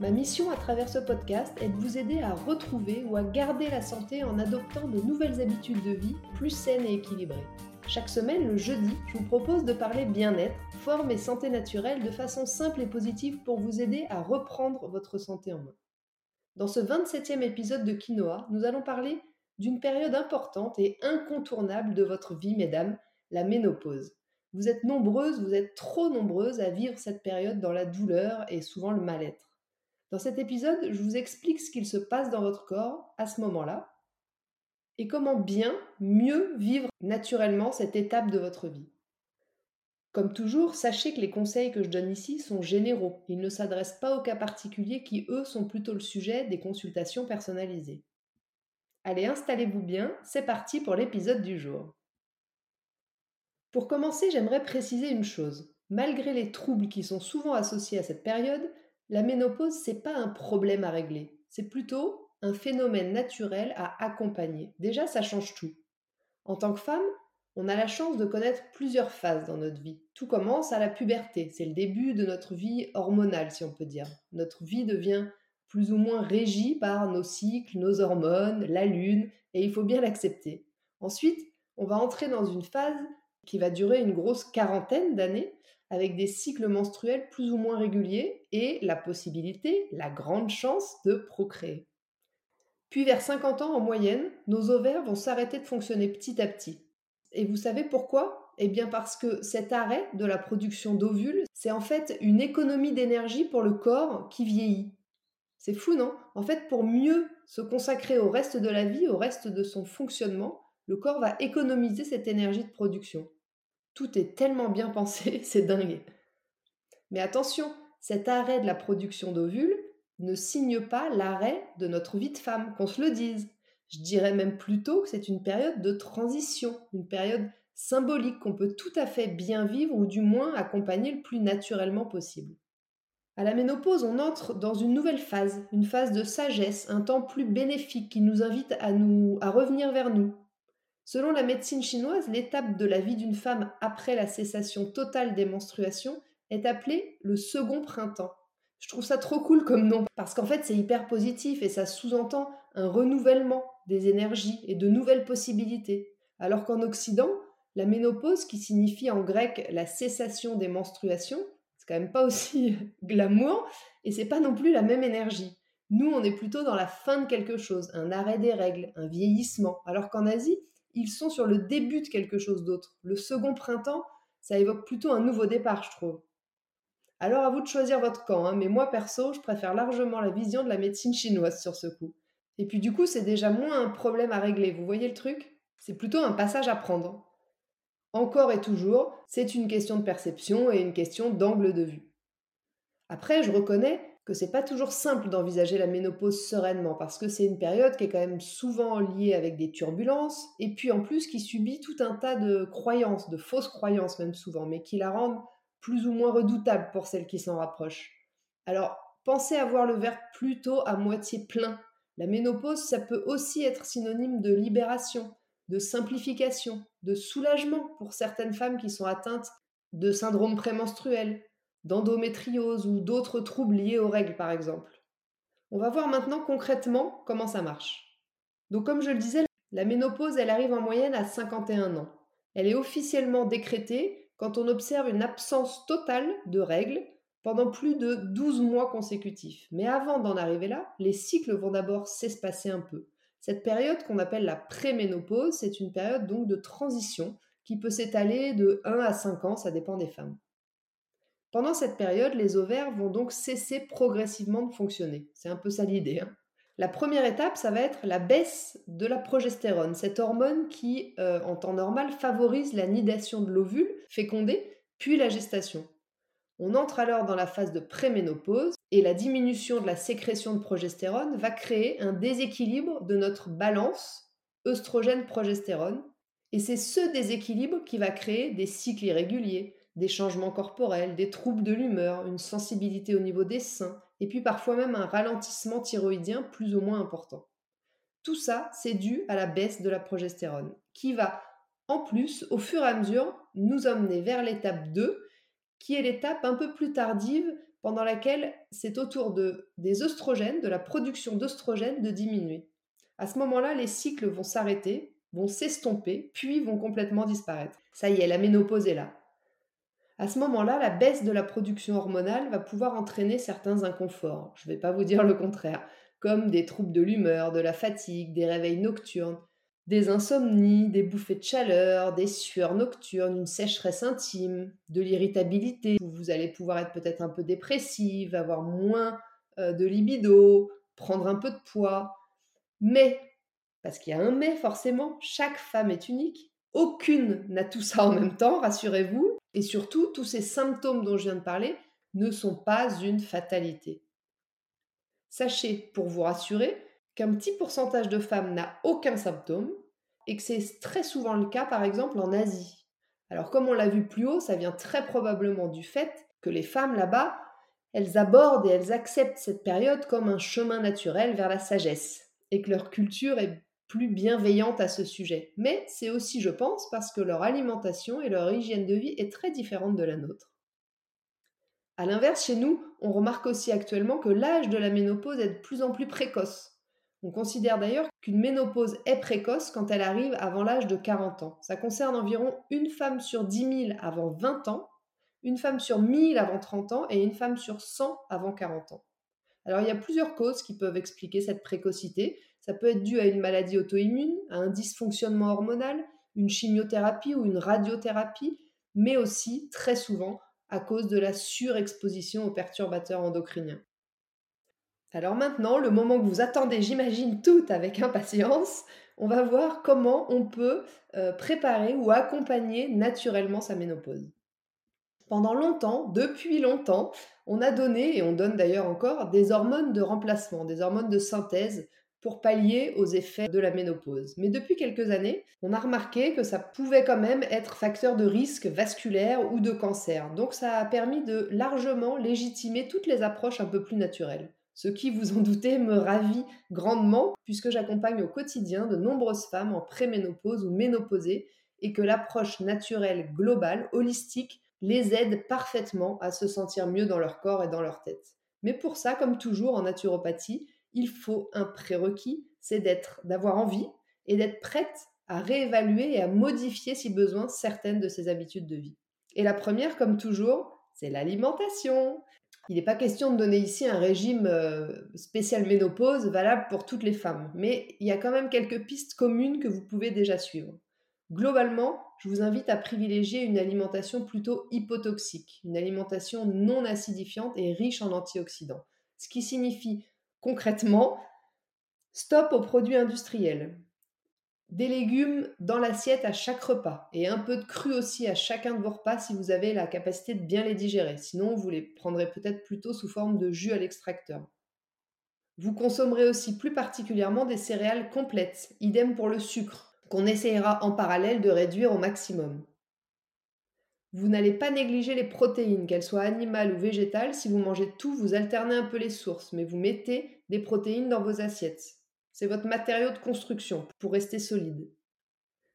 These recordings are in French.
Ma mission à travers ce podcast est de vous aider à retrouver ou à garder la santé en adoptant de nouvelles habitudes de vie plus saines et équilibrées. Chaque semaine, le jeudi, je vous propose de parler bien-être, forme et santé naturelle de façon simple et positive pour vous aider à reprendre votre santé en main. Dans ce 27e épisode de Quinoa, nous allons parler d'une période importante et incontournable de votre vie, mesdames, la ménopause. Vous êtes nombreuses, vous êtes trop nombreuses à vivre cette période dans la douleur et souvent le mal-être. Dans cet épisode, je vous explique ce qu'il se passe dans votre corps à ce moment-là et comment bien, mieux vivre naturellement cette étape de votre vie. Comme toujours, sachez que les conseils que je donne ici sont généraux. Ils ne s'adressent pas aux cas particuliers qui, eux, sont plutôt le sujet des consultations personnalisées. Allez, installez-vous bien, c'est parti pour l'épisode du jour. Pour commencer, j'aimerais préciser une chose. Malgré les troubles qui sont souvent associés à cette période, la ménopause, c'est pas un problème à régler, c'est plutôt un phénomène naturel à accompagner. Déjà, ça change tout. En tant que femme, on a la chance de connaître plusieurs phases dans notre vie. Tout commence à la puberté, c'est le début de notre vie hormonale, si on peut dire. Notre vie devient plus ou moins régie par nos cycles, nos hormones, la lune, et il faut bien l'accepter. Ensuite, on va entrer dans une phase qui va durer une grosse quarantaine d'années, avec des cycles menstruels plus ou moins réguliers et la possibilité, la grande chance de procréer. Puis vers 50 ans en moyenne, nos ovaires vont s'arrêter de fonctionner petit à petit. Et vous savez pourquoi? Eh bien parce que cet arrêt de la production d'ovules, c'est en fait une économie d'énergie pour le corps qui vieillit. C'est fou, non? En fait, pour mieux se consacrer au reste de la vie, au reste de son fonctionnement, le corps va économiser cette énergie de production. Tout est tellement bien pensé, c'est dingue. Mais attention, cet arrêt de la production d'ovules ne signe pas l'arrêt de notre vie de femme, qu'on se le dise. Je dirais même plutôt que c'est une période de transition, une période symbolique qu'on peut tout à fait bien vivre ou du moins accompagner le plus naturellement possible. À la ménopause, on entre dans une nouvelle phase, une phase de sagesse, un temps plus bénéfique qui nous invite à nous à revenir vers nous, Selon la médecine chinoise, l'étape de la vie d'une femme après la cessation totale des menstruations est appelée le second printemps. Je trouve ça trop cool comme nom, parce qu'en fait c'est hyper positif et ça sous-entend un renouvellement des énergies et de nouvelles possibilités. Alors qu'en Occident, la ménopause, qui signifie en grec la cessation des menstruations, c'est quand même pas aussi glamour et c'est pas non plus la même énergie. Nous, on est plutôt dans la fin de quelque chose, un arrêt des règles, un vieillissement, alors qu'en Asie, ils sont sur le début de quelque chose d'autre. Le second printemps, ça évoque plutôt un nouveau départ, je trouve. Alors à vous de choisir votre camp, hein, mais moi perso, je préfère largement la vision de la médecine chinoise sur ce coup. Et puis du coup, c'est déjà moins un problème à régler, vous voyez le truc? C'est plutôt un passage à prendre. Encore et toujours, c'est une question de perception et une question d'angle de vue. Après, je reconnais que c'est pas toujours simple d'envisager la ménopause sereinement parce que c'est une période qui est quand même souvent liée avec des turbulences et puis en plus qui subit tout un tas de croyances, de fausses croyances même souvent, mais qui la rendent plus ou moins redoutable pour celles qui s'en rapprochent. Alors, pensez à voir le verre plutôt à moitié plein. La ménopause, ça peut aussi être synonyme de libération, de simplification, de soulagement pour certaines femmes qui sont atteintes de syndrome prémenstruel, d'endométriose ou d'autres troubles liés aux règles par exemple. On va voir maintenant concrètement comment ça marche. Donc comme je le disais, la ménopause, elle arrive en moyenne à 51 ans. Elle est officiellement décrétée quand on observe une absence totale de règles pendant plus de 12 mois consécutifs. Mais avant d'en arriver là, les cycles vont d'abord s'espacer un peu. Cette période qu'on appelle la préménopause, c'est une période donc de transition qui peut s'étaler de 1 à 5 ans, ça dépend des femmes. Pendant cette période, les ovaires vont donc cesser progressivement de fonctionner. C'est un peu ça l'idée. Hein. La première étape, ça va être la baisse de la progestérone, cette hormone qui, euh, en temps normal, favorise la nidation de l'ovule fécondé, puis la gestation. On entre alors dans la phase de préménopause et la diminution de la sécrétion de progestérone va créer un déséquilibre de notre balance œstrogène-progestérone, et c'est ce déséquilibre qui va créer des cycles irréguliers, des changements corporels, des troubles de l'humeur, une sensibilité au niveau des seins, et puis parfois même un ralentissement thyroïdien plus ou moins important. Tout ça, c'est dû à la baisse de la progestérone, qui va, en plus, au fur et à mesure, nous emmener vers l'étape 2, qui est l'étape un peu plus tardive pendant laquelle c'est au tour de, des œstrogènes, de la production d'œstrogènes, de diminuer. À ce moment-là, les cycles vont s'arrêter, vont s'estomper, puis vont complètement disparaître. Ça y est, la ménopause est là. À ce moment-là, la baisse de la production hormonale va pouvoir entraîner certains inconforts. Je ne vais pas vous dire le contraire, comme des troubles de l'humeur, de la fatigue, des réveils nocturnes, des insomnies, des bouffées de chaleur, des sueurs nocturnes, une sécheresse intime, de l'irritabilité. Vous allez pouvoir être peut-être un peu dépressive, avoir moins euh, de libido, prendre un peu de poids. Mais, parce qu'il y a un mais forcément, chaque femme est unique. Aucune n'a tout ça en même temps, rassurez-vous. Et surtout, tous ces symptômes dont je viens de parler ne sont pas une fatalité. Sachez, pour vous rassurer, qu'un petit pourcentage de femmes n'a aucun symptôme et que c'est très souvent le cas par exemple en Asie. Alors comme on l'a vu plus haut, ça vient très probablement du fait que les femmes là-bas, elles abordent et elles acceptent cette période comme un chemin naturel vers la sagesse et que leur culture est plus bienveillante à ce sujet. Mais c'est aussi, je pense, parce que leur alimentation et leur hygiène de vie est très différente de la nôtre. A l'inverse, chez nous, on remarque aussi actuellement que l'âge de la ménopause est de plus en plus précoce. On considère d'ailleurs qu'une ménopause est précoce quand elle arrive avant l'âge de 40 ans. Ça concerne environ une femme sur 10 000 avant 20 ans, une femme sur 1000 avant 30 ans et une femme sur 100 avant 40 ans. Alors il y a plusieurs causes qui peuvent expliquer cette précocité. Ça peut être dû à une maladie auto-immune, à un dysfonctionnement hormonal, une chimiothérapie ou une radiothérapie, mais aussi très souvent à cause de la surexposition aux perturbateurs endocriniens. Alors maintenant, le moment que vous attendez, j'imagine, tout avec impatience, on va voir comment on peut euh, préparer ou accompagner naturellement sa ménopause. Pendant longtemps, depuis longtemps, on a donné, et on donne d'ailleurs encore, des hormones de remplacement, des hormones de synthèse pour pallier aux effets de la ménopause. Mais depuis quelques années, on a remarqué que ça pouvait quand même être facteur de risque vasculaire ou de cancer. Donc ça a permis de largement légitimer toutes les approches un peu plus naturelles ce qui, vous en doutez, me ravit grandement puisque j'accompagne au quotidien de nombreuses femmes en préménopause ou ménopausée et que l'approche naturelle, globale, holistique, les aide parfaitement à se sentir mieux dans leur corps et dans leur tête. Mais pour ça, comme toujours en naturopathie, il faut un prérequis, c'est d'être, d'avoir envie et d'être prête à réévaluer et à modifier si besoin certaines de ses habitudes de vie. Et la première, comme toujours, c'est l'alimentation. Il n'est pas question de donner ici un régime euh, spécial ménopause valable pour toutes les femmes, mais il y a quand même quelques pistes communes que vous pouvez déjà suivre. Globalement, je vous invite à privilégier une alimentation plutôt hypotoxique, une alimentation non acidifiante et riche en antioxydants, ce qui signifie concrètement stop aux produits industriels, des légumes dans l'assiette à chaque repas et un peu de cru aussi à chacun de vos repas si vous avez la capacité de bien les digérer. Sinon, vous les prendrez peut-être plutôt sous forme de jus à l'extracteur. Vous consommerez aussi plus particulièrement des céréales complètes, idem pour le sucre, qu'on essayera en parallèle de réduire au maximum. Vous n'allez pas négliger les protéines, qu'elles soient animales ou végétales. Si vous mangez tout, vous alternez un peu les sources, mais vous mettez des protéines dans vos assiettes. C'est votre matériau de construction pour rester solide.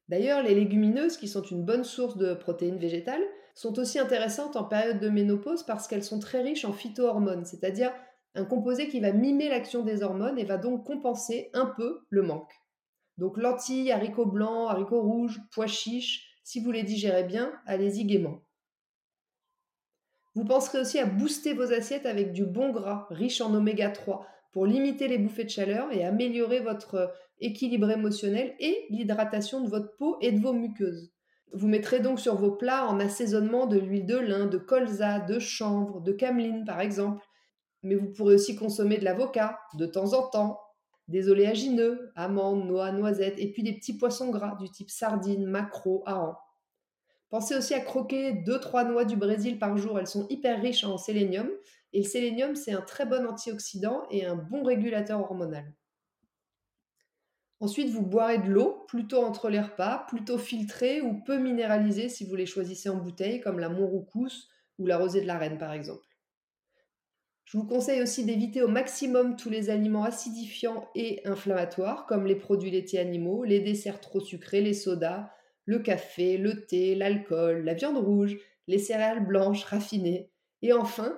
D'ailleurs, les légumineuses, qui sont une bonne source de protéines végétales, sont aussi intéressantes en période de ménopause parce qu'elles sont très riches en phytohormones, c'est-à-dire un composé qui va mimer l'action des hormones et va donc compenser un peu le manque. Donc lentilles, haricots blancs, haricots rouges, pois chiches, si vous les digérez bien, allez-y gaiement. Vous penserez aussi à booster vos assiettes avec du bon gras, riche en oméga 3, pour limiter les bouffées de chaleur et améliorer votre euh, équilibre émotionnel et l'hydratation de votre peau et de vos muqueuses. Vous mettrez donc sur vos plats en assaisonnement de l'huile de lin, de colza, de chanvre, de cameline par exemple. Mais vous pourrez aussi consommer de l'avocat de temps en temps, des oléagineux, amandes, noix, noisettes, et puis des petits poissons gras du type sardines, maquereau, hareng. Pensez aussi à croquer 2-3 noix du Brésil par jour, elles sont hyper riches en sélénium, et le sélénium c'est un très bon antioxydant et un bon régulateur hormonal. Ensuite, vous boirez de l'eau, plutôt entre les repas, plutôt filtrée ou peu minéralisée si vous les choisissez en bouteille, comme la Montroucousse ou la Rosée de la Reine par exemple. Je vous conseille aussi d'éviter au maximum tous les aliments acidifiants et inflammatoires, comme les produits laitiers animaux, les desserts trop sucrés, les sodas, le café, le thé, l'alcool, la viande rouge, les céréales blanches raffinées. Et enfin,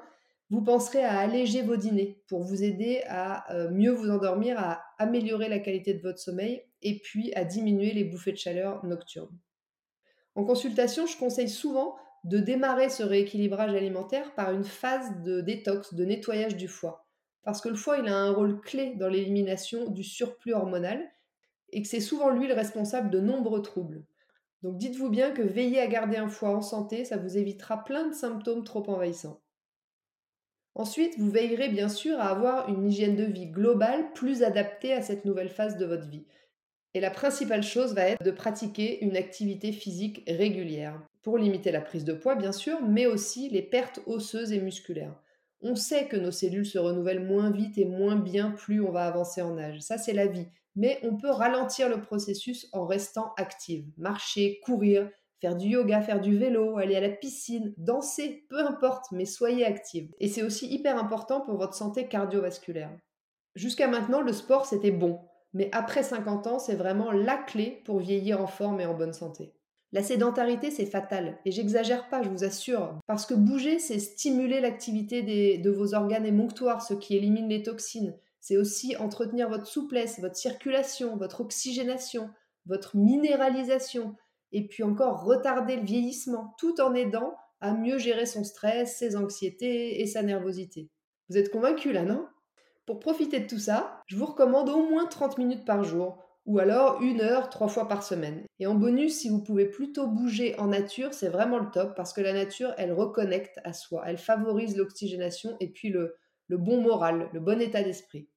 vous penserez à alléger vos dîners pour vous aider à euh, mieux vous endormir, à améliorer la qualité de votre sommeil et puis à diminuer les bouffées de chaleur nocturnes. En consultation, je conseille souvent de démarrer ce rééquilibrage alimentaire par une phase de détox, de nettoyage du foie. Parce que le foie, il a un rôle clé dans l'élimination du surplus hormonal et que c'est souvent lui le responsable de nombreux troubles. Donc dites-vous bien que veiller à garder un foie en santé, ça vous évitera plein de symptômes trop envahissants. Ensuite, vous veillerez bien sûr à avoir une hygiène de vie globale plus adaptée à cette nouvelle phase de votre vie. Et la principale chose va être de pratiquer une activité physique régulière pour limiter la prise de poids bien sûr, mais aussi les pertes osseuses et musculaires. On sait que nos cellules se renouvellent moins vite et moins bien plus on va avancer en âge. Ça, c'est la vie. Mais on peut ralentir le processus en restant active. Marcher, courir, faire du yoga, faire du vélo, aller à la piscine, danser, peu importe, mais soyez active. Et c'est aussi hyper important pour votre santé cardiovasculaire. Jusqu'à maintenant, le sport, c'était bon. Mais après 50 ans, c'est vraiment la clé pour vieillir en forme et en bonne santé. La sédentarité, c'est fatal. Et j'exagère pas, je vous assure. Parce que bouger, c'est stimuler l'activité de vos organes émonctoires, ce qui élimine les toxines. C'est aussi entretenir votre souplesse, votre circulation, votre oxygénation, votre minéralisation. Et puis encore retarder le vieillissement, tout en aidant à mieux gérer son stress, ses anxiétés et sa nervosité. Vous êtes convaincu là, non? Pour profiter de tout ça, je vous recommande au moins 30 minutes par jour ou alors une heure trois fois par semaine. Et en bonus, si vous pouvez plutôt bouger en nature, c'est vraiment le top parce que la nature, elle reconnecte à soi, elle favorise l'oxygénation et puis le, le bon moral, le bon état d'esprit.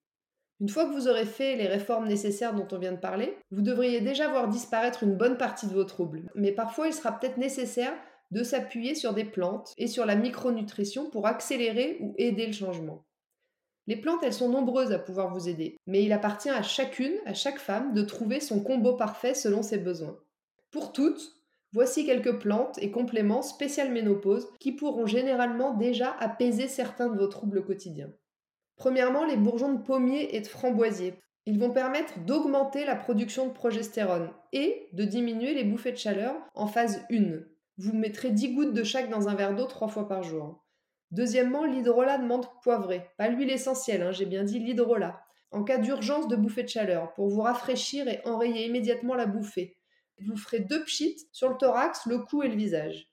Une fois que vous aurez fait les réformes nécessaires dont on vient de parler, vous devriez déjà voir disparaître une bonne partie de vos troubles. Mais parfois, il sera peut-être nécessaire de s'appuyer sur des plantes et sur la micronutrition pour accélérer ou aider le changement. Les plantes, elles sont nombreuses à pouvoir vous aider, mais il appartient à chacune, à chaque femme, de trouver son combo parfait selon ses besoins. Pour toutes, voici quelques plantes et compléments spécial ménopause qui pourront généralement déjà apaiser certains de vos troubles quotidiens. Premièrement, les bourgeons de pommier et de framboisier. Ils vont permettre d'augmenter la production de progestérone et de diminuer les bouffées de chaleur en phase 1. Vous mettrez 10 gouttes de chaque dans un verre d'eau 3 fois par jour. Deuxièmement, l'hydrolat de menthe poivrée. Pas l'huile essentielle, hein, j'ai bien dit l'hydrolat. En cas d'urgence de bouffée de chaleur, pour vous rafraîchir et enrayer immédiatement la bouffée. Vous ferez deux pchites sur le thorax, le cou et le visage.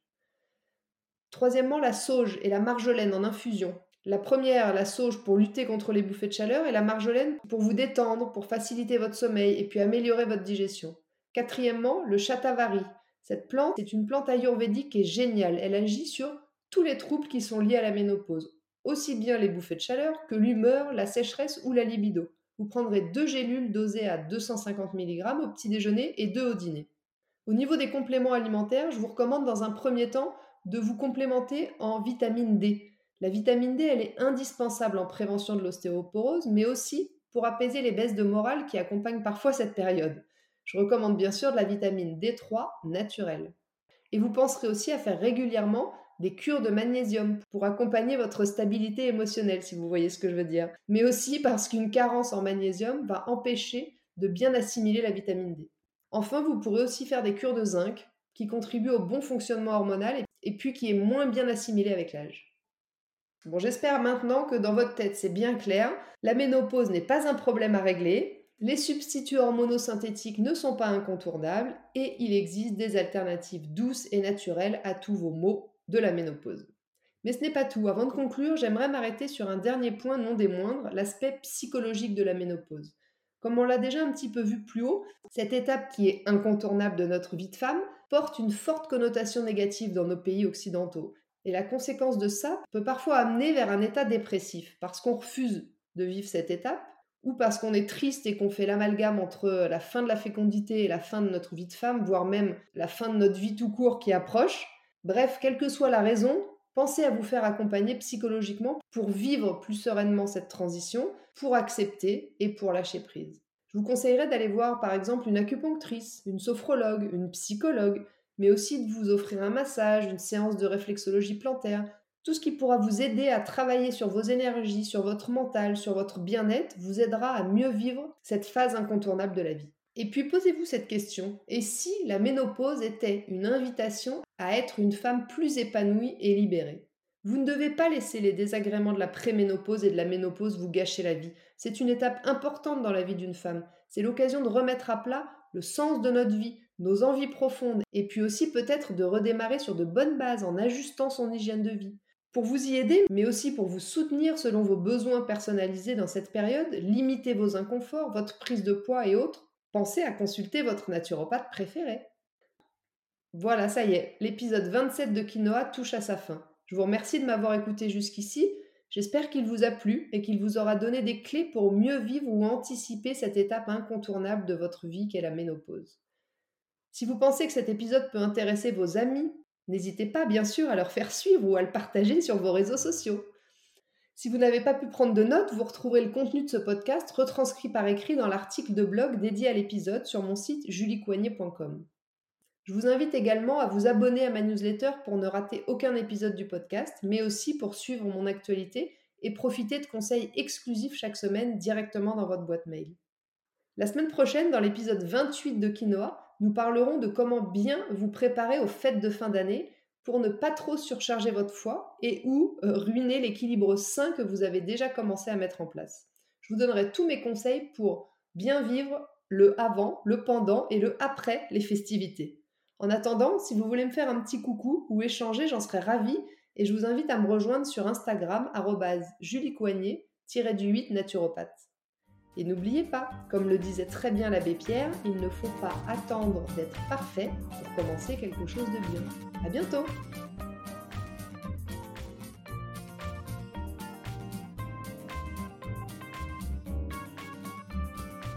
Troisièmement, la sauge et la marjolaine en infusion. La première, la sauge pour lutter contre les bouffées de chaleur et la marjolaine pour vous détendre, pour faciliter votre sommeil et puis améliorer votre digestion. Quatrièmement, le chatavari. Cette plante est une plante ayurvédique qui est géniale. Elle agit sur tous les troubles qui sont liés à la ménopause, aussi bien les bouffées de chaleur que l'humeur, la sécheresse ou la libido. Vous prendrez deux gélules dosées à 250 mg au petit déjeuner et deux au dîner. Au niveau des compléments alimentaires, je vous recommande dans un premier temps de vous complémenter en vitamine D. La vitamine D, elle est indispensable en prévention de l'ostéoporose, mais aussi pour apaiser les baisses de morale qui accompagnent parfois cette période. Je recommande bien sûr de la vitamine D3 naturelle. Et vous penserez aussi à faire régulièrement des cures de magnésium pour accompagner votre stabilité émotionnelle, si vous voyez ce que je veux dire. Mais aussi parce qu'une carence en magnésium va empêcher de bien assimiler la vitamine D. Enfin, vous pourrez aussi faire des cures de zinc qui contribuent au bon fonctionnement hormonal et puis qui est moins bien assimilé avec l'âge. Bon, j'espère maintenant que dans votre tête c'est bien clair. La ménopause n'est pas un problème à régler. Les substituts hormonosynthétiques ne sont pas incontournables et il existe des alternatives douces et naturelles à tous vos maux de la ménopause. Mais ce n'est pas tout. Avant de conclure, j'aimerais m'arrêter sur un dernier point non des moindres, l'aspect psychologique de la ménopause. Comme on l'a déjà un petit peu vu plus haut, cette étape qui est incontournable de notre vie de femme porte une forte connotation négative dans nos pays occidentaux. Et la conséquence de ça peut parfois amener vers un état dépressif, parce qu'on refuse de vivre cette étape, ou parce qu'on est triste et qu'on fait l'amalgame entre la fin de la fécondité et la fin de notre vie de femme, voire même la fin de notre vie tout court qui approche, Bref, quelle que soit la raison, pensez à vous faire accompagner psychologiquement pour vivre plus sereinement cette transition, pour accepter et pour lâcher prise. Je vous conseillerais d'aller voir par exemple une acupunctrice, une sophrologue, une psychologue, mais aussi de vous offrir un massage, une séance de réflexologie plantaire, tout ce qui pourra vous aider à travailler sur vos énergies, sur votre mental, sur votre bien-être, vous aidera à mieux vivre cette phase incontournable de la vie. Et puis posez-vous cette question, et si la ménopause était une invitation à être une femme plus épanouie et libérée? Vous ne devez pas laisser les désagréments de la préménopause et de la ménopause vous gâcher la vie. C'est une étape importante dans la vie d'une femme. C'est l'occasion de remettre à plat le sens de notre vie, nos envies profondes, et puis aussi peut-être de redémarrer sur de bonnes bases en ajustant son hygiène de vie. Pour vous y aider, mais aussi pour vous soutenir selon vos besoins personnalisés dans cette période, limitez vos inconforts, votre prise de poids et autres, pensez à consulter votre naturopathe préféré. Voilà, ça y est, l'épisode 27 de Quinoa touche à sa fin. Je vous remercie de m'avoir écouté jusqu'ici. J'espère qu'il vous a plu et qu'il vous aura donné des clés pour mieux vivre ou anticiper cette étape incontournable de votre vie qu'est la ménopause. Si vous pensez que cet épisode peut intéresser vos amis, n'hésitez pas bien sûr à leur faire suivre ou à le partager sur vos réseaux sociaux. Si vous n'avez pas pu prendre de notes, vous retrouverez le contenu de ce podcast retranscrit par écrit dans l'article de blog dédié à l'épisode sur mon site juliecoignet.com. Je vous invite également à vous abonner à ma newsletter pour ne rater aucun épisode du podcast, mais aussi pour suivre mon actualité et profiter de conseils exclusifs chaque semaine directement dans votre boîte mail. La semaine prochaine, dans l'épisode 28 de Quinoa, nous parlerons de comment bien vous préparer aux fêtes de fin d'année pour ne pas trop surcharger votre foie et ou euh, ruiner l'équilibre sain que vous avez déjà commencé à mettre en place. Je vous donnerai tous mes conseils pour bien vivre le avant, le pendant et le après les festivités. En attendant, si vous voulez me faire un petit coucou ou échanger, j'en serais ravie et je vous invite à me rejoindre sur Instagram juliecoignet-du8 naturopathe. Et n'oubliez pas, comme le disait très bien l'abbé Pierre, il ne faut pas attendre d'être parfait pour commencer quelque chose de bien. À bientôt